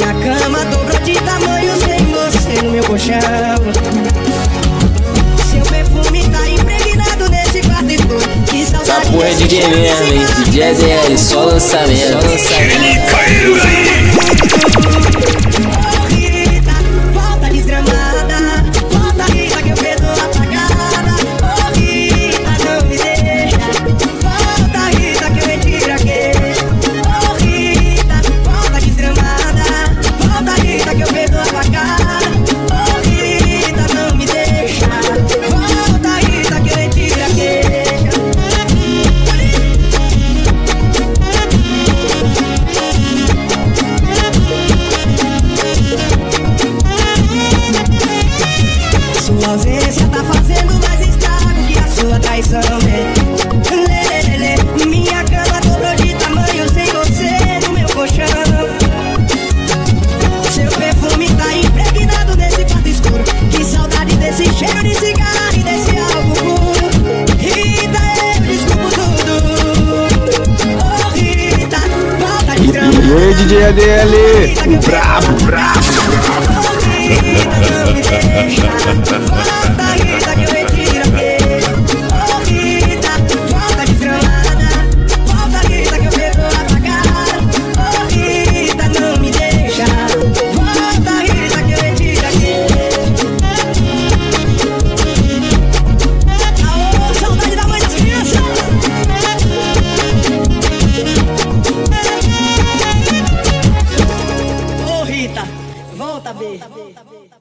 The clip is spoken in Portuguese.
Minha cama dobrou de tamanho sem você no meu colchão. Seu perfume tá impregnado nesse quarto escuro. Que Essa saudade porra é DJ mesmo, hein? DJ ZL, só lançamento. Só lançamento. Sua ausência tá fazendo mais estrago que a sua traição, né? Lê, lê, lê. Minha cama dobrou de tamanho sem você no meu colchão. Seu perfume tá impregnado nesse quarto escuro. Que saudade desse cheiro de cigarro e desse álcool. Rita, eu desculpo tudo. Oh, Rita, volta de grama. E aí, DJ ADL? O brabo, brabo. Volta. Volta. Volta, volta, B.